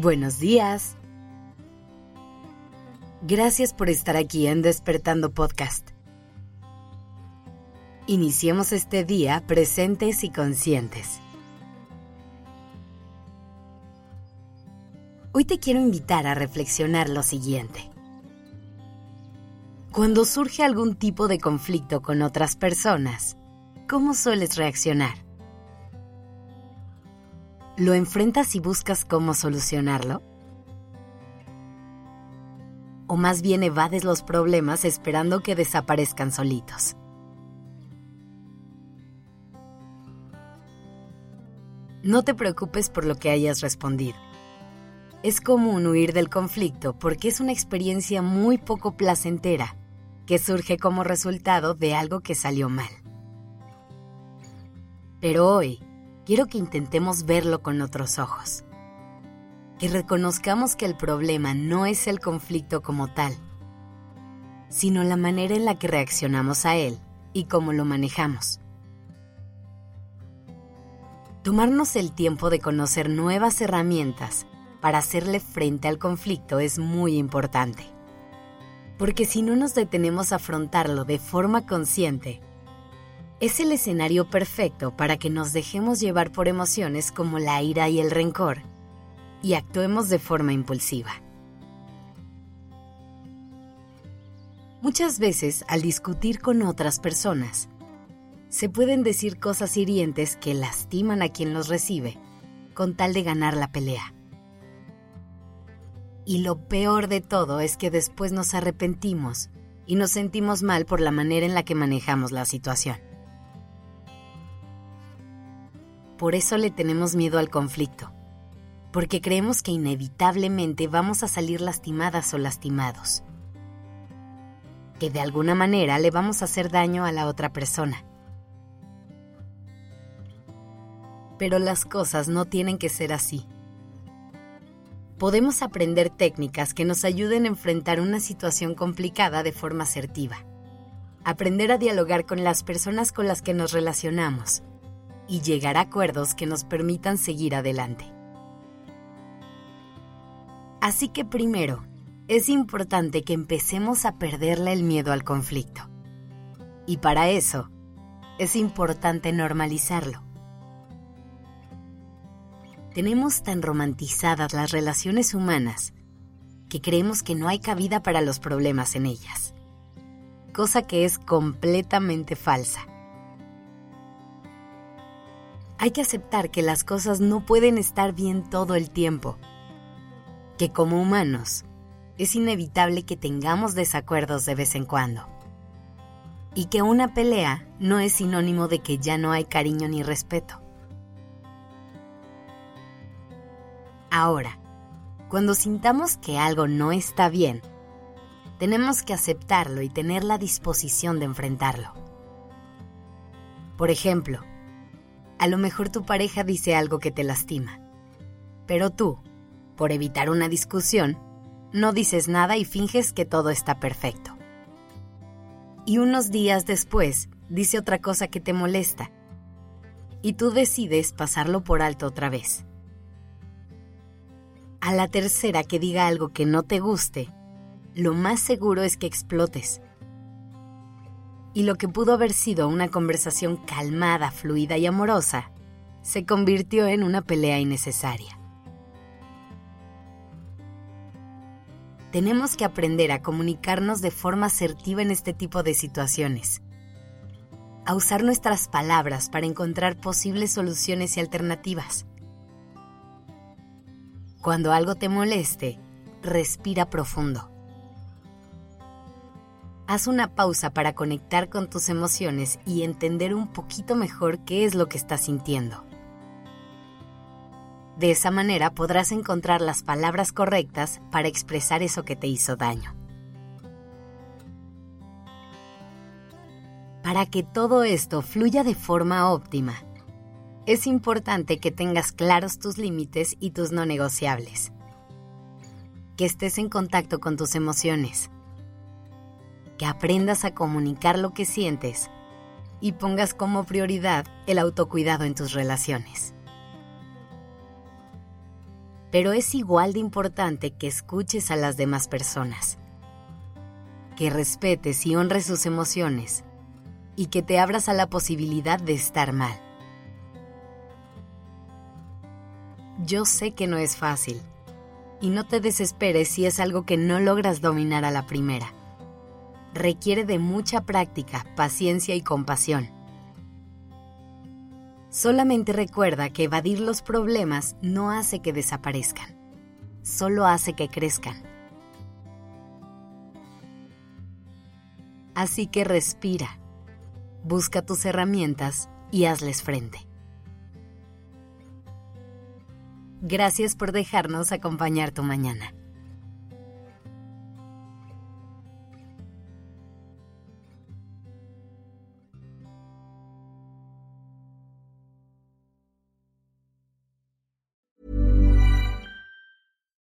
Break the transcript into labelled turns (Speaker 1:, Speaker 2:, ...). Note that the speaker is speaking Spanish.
Speaker 1: Buenos días. Gracias por estar aquí en Despertando Podcast. Iniciemos este día presentes y conscientes. Hoy te quiero invitar a reflexionar lo siguiente. Cuando surge algún tipo de conflicto con otras personas, ¿cómo sueles reaccionar? ¿Lo enfrentas y buscas cómo solucionarlo? ¿O más bien evades los problemas esperando que desaparezcan solitos? No te preocupes por lo que hayas respondido. Es común huir del conflicto porque es una experiencia muy poco placentera que surge como resultado de algo que salió mal. Pero hoy, quiero que intentemos verlo con otros ojos. Que reconozcamos que el problema no es el conflicto como tal, sino la manera en la que reaccionamos a él y cómo lo manejamos. Tomarnos el tiempo de conocer nuevas herramientas para hacerle frente al conflicto es muy importante. Porque si no nos detenemos a afrontarlo de forma consciente, es el escenario perfecto para que nos dejemos llevar por emociones como la ira y el rencor y actuemos de forma impulsiva. Muchas veces, al discutir con otras personas, se pueden decir cosas hirientes que lastiman a quien los recibe, con tal de ganar la pelea. Y lo peor de todo es que después nos arrepentimos y nos sentimos mal por la manera en la que manejamos la situación. Por eso le tenemos miedo al conflicto, porque creemos que inevitablemente vamos a salir lastimadas o lastimados, que de alguna manera le vamos a hacer daño a la otra persona. Pero las cosas no tienen que ser así. Podemos aprender técnicas que nos ayuden a enfrentar una situación complicada de forma asertiva. Aprender a dialogar con las personas con las que nos relacionamos y llegar a acuerdos que nos permitan seguir adelante. Así que primero, es importante que empecemos a perderle el miedo al conflicto. Y para eso, es importante normalizarlo. Tenemos tan romantizadas las relaciones humanas que creemos que no hay cabida para los problemas en ellas, cosa que es completamente falsa hay que aceptar que las cosas no pueden estar bien todo el tiempo, que como humanos es inevitable que tengamos desacuerdos de vez en cuando, y que una pelea no es sinónimo de que ya no hay cariño ni respeto. Ahora, cuando sintamos que algo no está bien, tenemos que aceptarlo y tener la disposición de enfrentarlo. Por ejemplo, a lo mejor tu pareja dice algo que te lastima. Pero tú, por evitar una discusión, no dices nada y finges que todo está perfecto. Y unos días después dice otra cosa que te molesta. Y tú decides pasarlo por alto otra vez. A la tercera que diga algo que no te guste, lo más seguro es que explotes y lo que pudo haber sido una conversación calmada, fluida y amorosa, se convirtió en una pelea innecesaria. Tenemos que aprender a comunicarnos de forma asertiva en este tipo de situaciones, a usar nuestras palabras para encontrar posibles soluciones y alternativas. Cuando algo te moleste, respira profundo haz una pausa para conectar con tus emociones y entender un poquito mejor qué es lo que estás sintiendo. De esa manera podrás encontrar las palabras correctas para expresar eso que te hizo daño. Para que todo esto fluya de forma óptima, es importante que tengas claros tus límites y tus no negociables. Que estés en contacto con tus emociones que aprendas a comunicar lo que sientes y pongas como prioridad el autocuidado en tus relaciones. pero es igual de importante que escuches a las demás personas, que respetes y honres sus emociones y que te abras a la posibilidad de estar mal. Yo sé que no es fácil y no te desesperes si es algo que no logras dominar a la primera. Requiere de mucha práctica, paciencia y compasión. Solamente recuerda que evadir los problemas no hace que desaparezcan, solo hace que crezcan. Así que respira, busca tus herramientas y hazles frente. Gracias por dejarnos acompañar tu mañana.